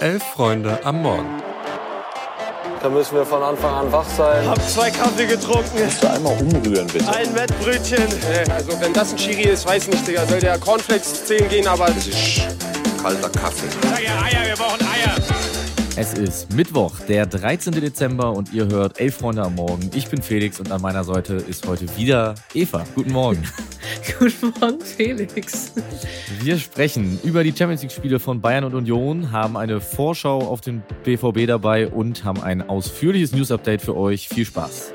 Elf Freunde am Morgen. Da müssen wir von Anfang an wach sein. Hab zwei Kaffee getrunken. Musst du einmal umrühren, bitte. Ein Wettbrötchen. Also wenn das ein Chiri ist, weiß nicht, Digga. Soll der Cornflakes 10 gehen, aber... Das ist kalter Kaffee. Sag ja Eier, wir brauchen Eier. Es ist Mittwoch, der 13. Dezember und ihr hört Elf Freunde am Morgen. Ich bin Felix und an meiner Seite ist heute wieder Eva. Guten Morgen. Guten Morgen, Felix. Wir sprechen über die Champions League-Spiele von Bayern und Union, haben eine Vorschau auf den BVB dabei und haben ein ausführliches News-Update für euch. Viel Spaß.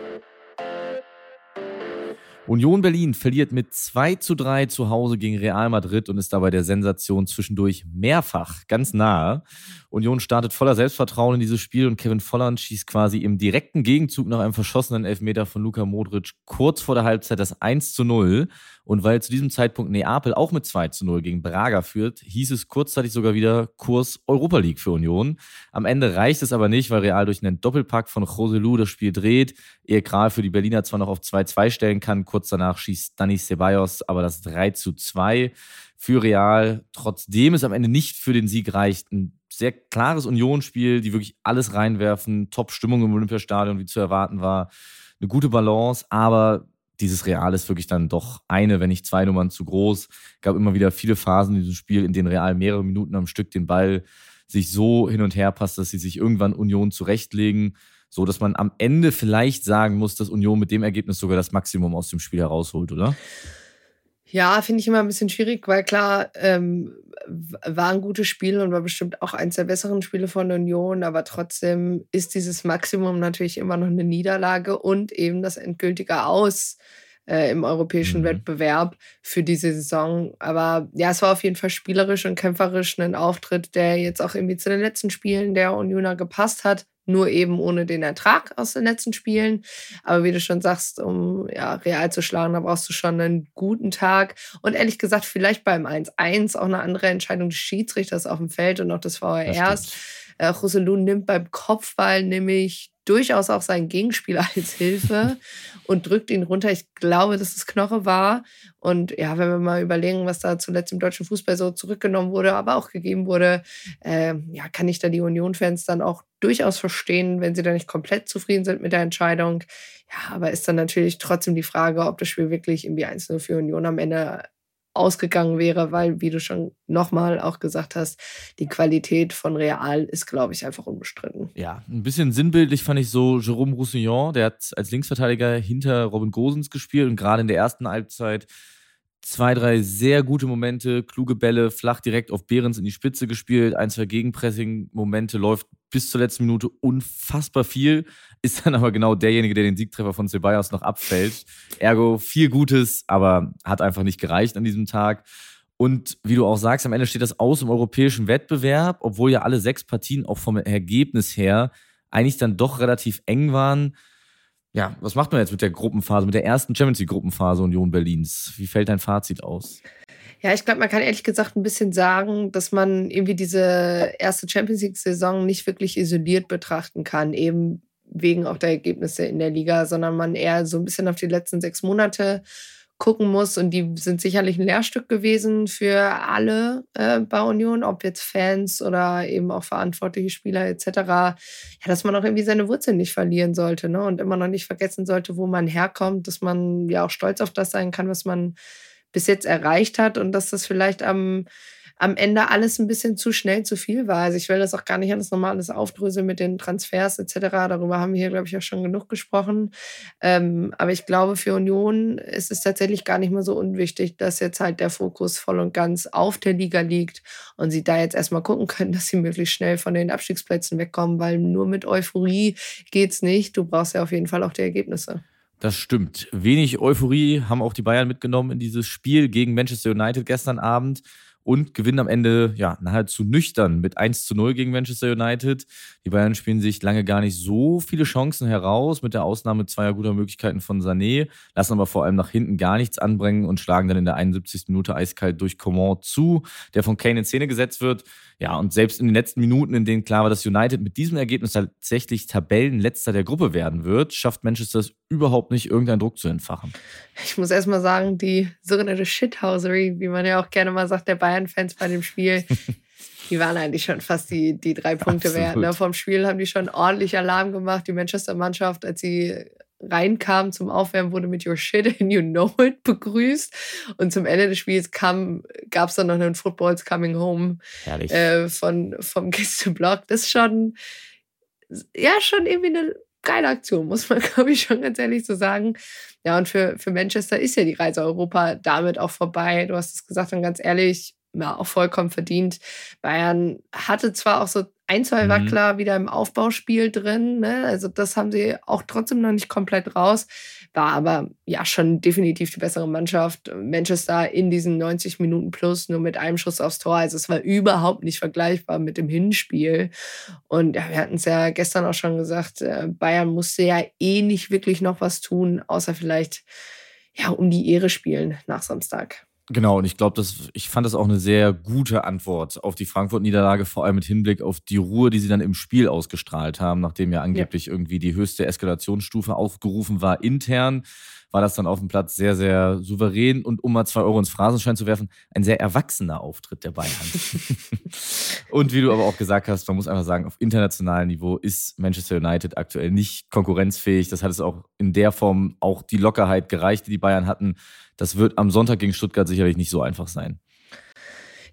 Union Berlin verliert mit 2 zu 3 zu Hause gegen Real Madrid und ist dabei der Sensation zwischendurch mehrfach ganz nahe. Union startet voller Selbstvertrauen in dieses Spiel und Kevin Volland schießt quasi im direkten Gegenzug nach einem verschossenen Elfmeter von Luka Modric kurz vor der Halbzeit das 1 zu 0. Und weil zu diesem Zeitpunkt Neapel auch mit 2 zu 0 gegen Braga führt, hieß es kurzzeitig sogar wieder Kurs Europa League für Union. Am Ende reicht es aber nicht, weil Real durch einen Doppelpack von Joselu das Spiel dreht, ehe Kral für die Berliner zwar noch auf 2-2 stellen kann, kurz danach schießt Dani Ceballos aber das 3 zu 2 für Real, trotzdem es am Ende nicht für den Sieg reicht. Ein sehr klares Unionsspiel, die wirklich alles reinwerfen, Top-Stimmung im Olympiastadion, wie zu erwarten war, eine gute Balance, aber dieses Real ist wirklich dann doch eine, wenn nicht zwei Nummern zu groß. Gab immer wieder viele Phasen in diesem Spiel, in denen Real mehrere Minuten am Stück den Ball sich so hin und her passt, dass sie sich irgendwann Union zurechtlegen, so dass man am Ende vielleicht sagen muss, dass Union mit dem Ergebnis sogar das Maximum aus dem Spiel herausholt, oder? Ja, finde ich immer ein bisschen schwierig, weil klar, ähm, war ein gutes Spiel und war bestimmt auch eins der besseren Spiele von Union, aber trotzdem ist dieses Maximum natürlich immer noch eine Niederlage und eben das endgültige Aus äh, im europäischen mhm. Wettbewerb für diese Saison. Aber ja, es war auf jeden Fall spielerisch und kämpferisch ein Auftritt, der jetzt auch irgendwie zu den letzten Spielen der Unioner gepasst hat nur eben ohne den Ertrag aus den letzten Spielen. Aber wie du schon sagst, um ja, real zu schlagen, da brauchst du schon einen guten Tag. Und ehrlich gesagt, vielleicht beim 1-1 auch eine andere Entscheidung des Schiedsrichters auf dem Feld und auch des VRs. Äh, Roselu nimmt beim Kopfball nämlich durchaus auch seinen Gegenspieler als Hilfe und drückt ihn runter. Ich glaube, dass es Knoche war. Und ja, wenn wir mal überlegen, was da zuletzt im deutschen Fußball so zurückgenommen wurde, aber auch gegeben wurde, äh, ja, kann ich da die Union-Fans dann auch durchaus verstehen, wenn sie da nicht komplett zufrieden sind mit der Entscheidung. Ja, aber ist dann natürlich trotzdem die Frage, ob das Spiel wirklich irgendwie 1-0 für Union am Ende ausgegangen wäre, weil, wie du schon nochmal auch gesagt hast, die Qualität von Real ist, glaube ich, einfach unbestritten. Ja, ein bisschen sinnbildlich fand ich so Jerome Roussillon, der hat als Linksverteidiger hinter Robin Gosens gespielt und gerade in der ersten Halbzeit zwei, drei sehr gute Momente, kluge Bälle, flach direkt auf Behrens in die Spitze gespielt, ein, zwei Gegenpressing-Momente, läuft bis zur letzten Minute unfassbar viel, ist dann aber genau derjenige, der den Siegtreffer von Ceballos noch abfällt. Ergo viel Gutes, aber hat einfach nicht gereicht an diesem Tag. Und wie du auch sagst, am Ende steht das aus im europäischen Wettbewerb, obwohl ja alle sechs Partien auch vom Ergebnis her eigentlich dann doch relativ eng waren. Ja, was macht man jetzt mit der Gruppenphase, mit der ersten Champions League Gruppenphase Union Berlins? Wie fällt dein Fazit aus? Ja, ich glaube, man kann ehrlich gesagt ein bisschen sagen, dass man irgendwie diese erste Champions League-Saison nicht wirklich isoliert betrachten kann, eben wegen auch der Ergebnisse in der Liga, sondern man eher so ein bisschen auf die letzten sechs Monate gucken muss. Und die sind sicherlich ein Lehrstück gewesen für alle äh, bei Union, ob jetzt Fans oder eben auch verantwortliche Spieler etc. Ja, dass man auch irgendwie seine Wurzeln nicht verlieren sollte ne? und immer noch nicht vergessen sollte, wo man herkommt, dass man ja auch stolz auf das sein kann, was man bis jetzt erreicht hat und dass das vielleicht am am Ende alles ein bisschen zu schnell zu viel war. Also ich will das auch gar nicht alles nochmal alles aufdröseln mit den Transfers etc. Darüber haben wir hier, glaube ich, auch schon genug gesprochen. Ähm, aber ich glaube, für Union ist es tatsächlich gar nicht mehr so unwichtig, dass jetzt halt der Fokus voll und ganz auf der Liga liegt und sie da jetzt erstmal gucken können, dass sie möglichst schnell von den Abstiegsplätzen wegkommen, weil nur mit Euphorie geht's nicht. Du brauchst ja auf jeden Fall auch die Ergebnisse. Das stimmt. Wenig Euphorie haben auch die Bayern mitgenommen in dieses Spiel gegen Manchester United gestern Abend und gewinnen am Ende ja nahezu nüchtern mit 1 zu 0 gegen Manchester United. Die Bayern spielen sich lange gar nicht so viele Chancen heraus, mit der Ausnahme zweier guter Möglichkeiten von Sané, lassen aber vor allem nach hinten gar nichts anbringen und schlagen dann in der 71. Minute eiskalt durch Coman zu, der von Kane in Szene gesetzt wird. Ja, und selbst in den letzten Minuten, in denen klar war, dass United mit diesem Ergebnis tatsächlich Tabellenletzter der Gruppe werden wird, schafft Manchester es überhaupt nicht, irgendeinen Druck zu entfachen. Ich muss erstmal sagen, die sogenannte Shithousery, wie man ja auch gerne mal sagt, der Bayern-Fans bei dem Spiel, die waren eigentlich schon fast die, die drei Punkte wert. Ne? Vom Spiel haben die schon ordentlich Alarm gemacht. Die Manchester-Mannschaft, als sie reinkam zum Aufwärmen, wurde mit Your Shit and You Know It begrüßt. Und zum Ende des Spiels gab es dann noch einen Footballs Coming Home äh, von, vom Gästeblock. Das ist schon, ja, schon irgendwie eine geile Aktion, muss man, glaube ich, schon ganz ehrlich so sagen. Ja, und für, für Manchester ist ja die Reise Europa damit auch vorbei. Du hast es gesagt und ganz ehrlich, ja, auch vollkommen verdient. Bayern hatte zwar auch so ein, zwei mhm. Wackler mhm. wieder im Aufbauspiel drin. Ne? Also das haben sie auch trotzdem noch nicht komplett raus. War aber ja schon definitiv die bessere Mannschaft. Manchester in diesen 90 Minuten plus nur mit einem Schuss aufs Tor. Also es war überhaupt nicht vergleichbar mit dem Hinspiel. Und ja, wir hatten es ja gestern auch schon gesagt, äh, Bayern musste ja eh nicht wirklich noch was tun, außer vielleicht ja um die Ehre spielen nach Samstag. Genau, und ich glaube, ich fand das auch eine sehr gute Antwort auf die Frankfurt-Niederlage, vor allem mit Hinblick auf die Ruhe, die sie dann im Spiel ausgestrahlt haben, nachdem ja angeblich ja. irgendwie die höchste Eskalationsstufe aufgerufen war intern war das dann auf dem Platz sehr, sehr souverän und um mal zwei Euro ins Phrasenschein zu werfen, ein sehr erwachsener Auftritt der Bayern. und wie du aber auch gesagt hast, man muss einfach sagen, auf internationalem Niveau ist Manchester United aktuell nicht konkurrenzfähig. Das hat es auch in der Form auch die Lockerheit gereicht, die die Bayern hatten. Das wird am Sonntag gegen Stuttgart sicherlich nicht so einfach sein.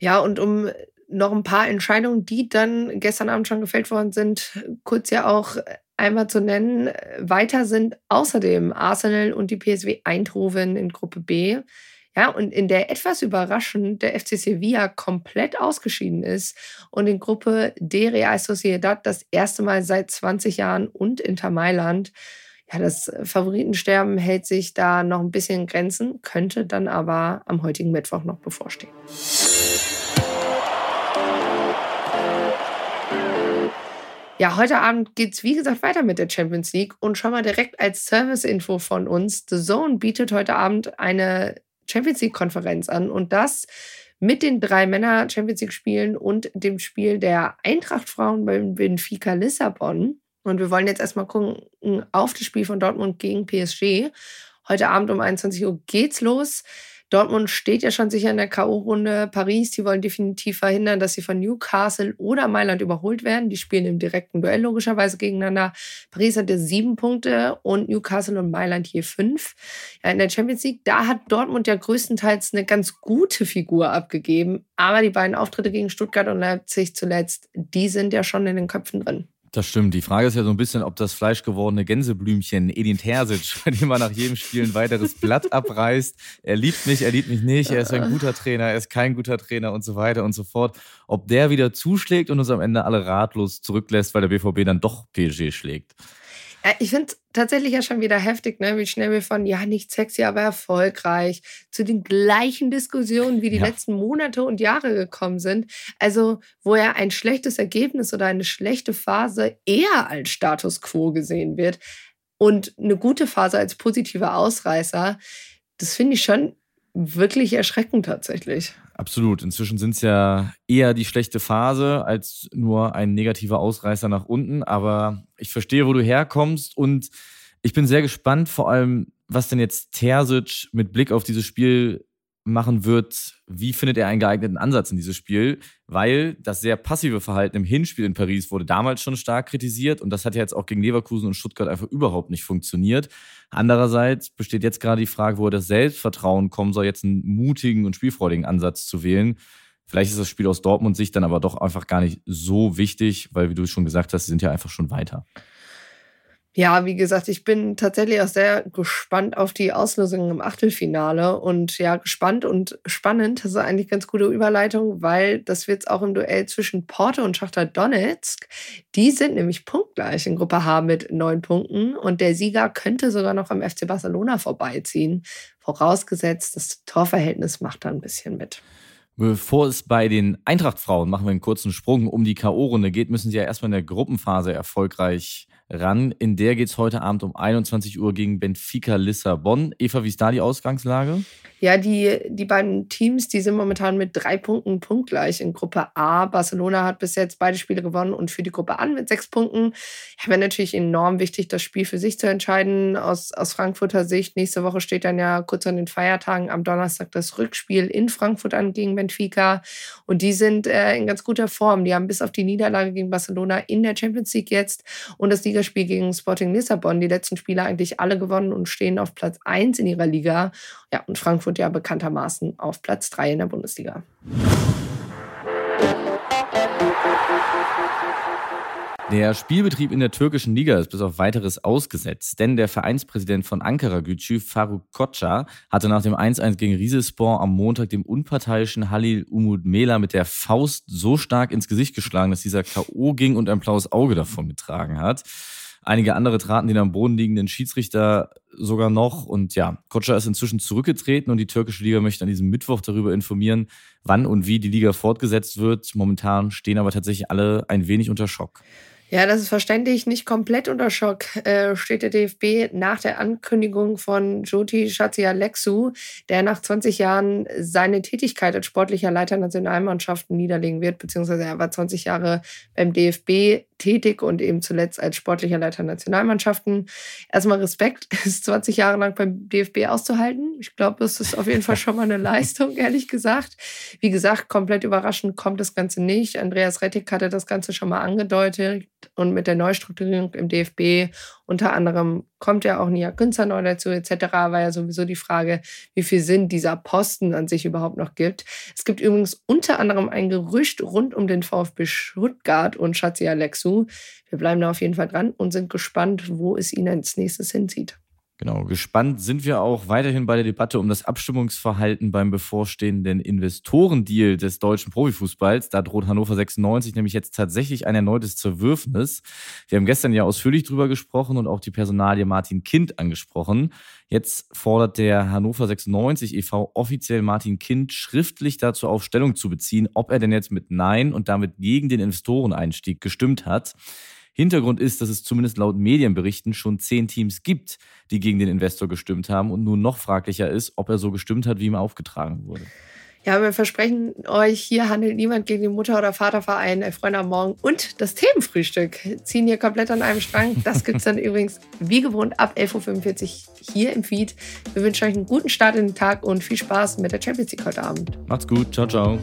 Ja, und um noch ein paar Entscheidungen, die dann gestern Abend schon gefällt worden sind, kurz ja auch einmal zu nennen. Weiter sind außerdem Arsenal und die PSW Eindhoven in Gruppe B. Ja, und in der etwas überraschend der FC Sevilla komplett ausgeschieden ist und in Gruppe D Real Sociedad das erste Mal seit 20 Jahren und Inter Mailand. Ja, das Favoritensterben hält sich da noch ein bisschen in Grenzen, könnte dann aber am heutigen Mittwoch noch bevorstehen. Ja, heute Abend geht es wie gesagt weiter mit der Champions League und schon mal direkt als Service-Info von uns. The Zone bietet heute Abend eine Champions League-Konferenz an und das mit den drei Männer Champions League-Spielen und dem Spiel der Eintracht-Frauen beim Benfica Lissabon. Und wir wollen jetzt erstmal gucken auf das Spiel von Dortmund gegen PSG. Heute Abend um 21 Uhr geht's los. Dortmund steht ja schon sicher in der K.O.-Runde. Paris, die wollen definitiv verhindern, dass sie von Newcastle oder Mailand überholt werden. Die spielen im direkten Duell logischerweise gegeneinander. Paris hatte sieben Punkte und Newcastle und Mailand hier fünf. Ja, in der Champions League, da hat Dortmund ja größtenteils eine ganz gute Figur abgegeben. Aber die beiden Auftritte gegen Stuttgart und Leipzig zuletzt, die sind ja schon in den Köpfen drin. Das stimmt. Die Frage ist ja so ein bisschen, ob das fleischgewordene Gänseblümchen Edin Terzic, bei dem man nach jedem Spiel ein weiteres Blatt abreißt. Er liebt mich, er liebt mich nicht, er ist ein guter Trainer, er ist kein guter Trainer und so weiter und so fort. Ob der wieder zuschlägt und uns am Ende alle ratlos zurücklässt, weil der BVB dann doch PSG schlägt. Ja, ich finde es tatsächlich ja schon wieder heftig, ne? wie schnell wir von, ja, nicht sexy, aber erfolgreich, zu den gleichen Diskussionen wie die ja. letzten Monate und Jahre gekommen sind. Also, wo ja ein schlechtes Ergebnis oder eine schlechte Phase eher als Status quo gesehen wird und eine gute Phase als positiver Ausreißer. Das finde ich schon wirklich erschreckend tatsächlich. Absolut. Inzwischen sind es ja eher die schlechte Phase als nur ein negativer Ausreißer nach unten. Aber ich verstehe, wo du herkommst und ich bin sehr gespannt, vor allem, was denn jetzt Terzic mit Blick auf dieses Spiel machen wird, wie findet er einen geeigneten Ansatz in dieses Spiel, weil das sehr passive Verhalten im Hinspiel in Paris wurde damals schon stark kritisiert und das hat ja jetzt auch gegen Leverkusen und Stuttgart einfach überhaupt nicht funktioniert. Andererseits besteht jetzt gerade die Frage, wo das Selbstvertrauen kommen soll, jetzt einen mutigen und spielfreudigen Ansatz zu wählen. Vielleicht ist das Spiel aus Dortmund Sicht dann aber doch einfach gar nicht so wichtig, weil wie du schon gesagt hast, sie sind ja einfach schon weiter. Ja, wie gesagt, ich bin tatsächlich auch sehr gespannt auf die Auslösung im Achtelfinale und ja, gespannt und spannend. Das ist eigentlich ganz gute Überleitung, weil das wird es auch im Duell zwischen Porto und Schachter Donetsk. Die sind nämlich punktgleich in Gruppe H mit neun Punkten und der Sieger könnte sogar noch am FC Barcelona vorbeiziehen. Vorausgesetzt, das Torverhältnis macht da ein bisschen mit. Bevor es bei den Eintracht-Frauen, machen wir einen kurzen Sprung, um die K.O.-Runde geht, müssen sie ja erstmal in der Gruppenphase erfolgreich ran. In der geht es heute Abend um 21 Uhr gegen Benfica Lissabon. Eva, wie ist da die Ausgangslage? Ja, die, die beiden Teams, die sind momentan mit drei Punkten punktgleich in Gruppe A. Barcelona hat bis jetzt beide Spiele gewonnen und für die Gruppe an mit sechs Punkten. Ja, wäre natürlich enorm wichtig, das Spiel für sich zu entscheiden aus, aus Frankfurter Sicht. Nächste Woche steht dann ja kurz an den Feiertagen am Donnerstag das Rückspiel in Frankfurt an gegen Benfica. Und die sind äh, in ganz guter Form. Die haben bis auf die Niederlage gegen Barcelona in der Champions League jetzt und das Ligaspiel gegen Sporting Lissabon die letzten Spiele eigentlich alle gewonnen und stehen auf Platz 1 in ihrer Liga. Ja, und Frankfurt ja bekanntermaßen auf Platz 3 in der Bundesliga. Der Spielbetrieb in der türkischen Liga ist bis auf weiteres ausgesetzt, denn der Vereinspräsident von Ankara Gücü, Faruk Koca, hatte nach dem 1-1 gegen Riesespor am Montag dem unparteiischen Halil Umut Mela mit der Faust so stark ins Gesicht geschlagen, dass dieser K.O. ging und ein blaues Auge davon getragen hat. Einige andere traten den am Boden liegenden Schiedsrichter sogar noch. Und ja, Kotscher ist inzwischen zurückgetreten und die türkische Liga möchte an diesem Mittwoch darüber informieren, wann und wie die Liga fortgesetzt wird. Momentan stehen aber tatsächlich alle ein wenig unter Schock. Ja, das ist verständlich. Nicht komplett unter Schock äh, steht der DFB nach der Ankündigung von Joti Shatsialexu, der nach 20 Jahren seine Tätigkeit als sportlicher Leiter Nationalmannschaften niederlegen wird, beziehungsweise er war 20 Jahre beim DFB tätig und eben zuletzt als sportlicher Leiter Nationalmannschaften. Erstmal Respekt, es 20 Jahre lang beim DFB auszuhalten. Ich glaube, das ist auf jeden Fall schon mal eine Leistung, ehrlich gesagt. Wie gesagt, komplett überraschend kommt das Ganze nicht. Andreas Rettig hatte das Ganze schon mal angedeutet und mit der Neustrukturierung im DFB unter anderem kommt ja auch Nia Günzer neu dazu etc. war ja sowieso die Frage, wie viel Sinn dieser Posten an sich überhaupt noch gibt. Es gibt übrigens unter anderem ein Gerücht rund um den VfB Stuttgart und Schatzi Alexu. Wir bleiben da auf jeden Fall dran und sind gespannt, wo es ihn als nächstes hinzieht. Genau, gespannt sind wir auch weiterhin bei der Debatte um das Abstimmungsverhalten beim bevorstehenden Investorendeal des deutschen Profifußballs. Da droht Hannover 96 nämlich jetzt tatsächlich ein erneutes Zerwürfnis. Wir haben gestern ja ausführlich drüber gesprochen und auch die Personalie Martin Kind angesprochen. Jetzt fordert der Hannover 96 e.V. offiziell Martin Kind schriftlich dazu auf, Stellung zu beziehen, ob er denn jetzt mit Nein und damit gegen den Investoreneinstieg gestimmt hat. Hintergrund ist, dass es zumindest laut Medienberichten schon zehn Teams gibt, die gegen den Investor gestimmt haben und nun noch fraglicher ist, ob er so gestimmt hat, wie ihm aufgetragen wurde. Ja, wir versprechen euch, hier handelt niemand gegen den Mutter- oder Vaterverein, äh, Freunde am Morgen und das Themenfrühstück ziehen hier komplett an einem Strang. Das gibt es dann übrigens wie gewohnt ab 11.45 Uhr hier im Feed. Wir wünschen euch einen guten Start in den Tag und viel Spaß mit der Champions League heute Abend. Macht's gut. Ciao, ciao.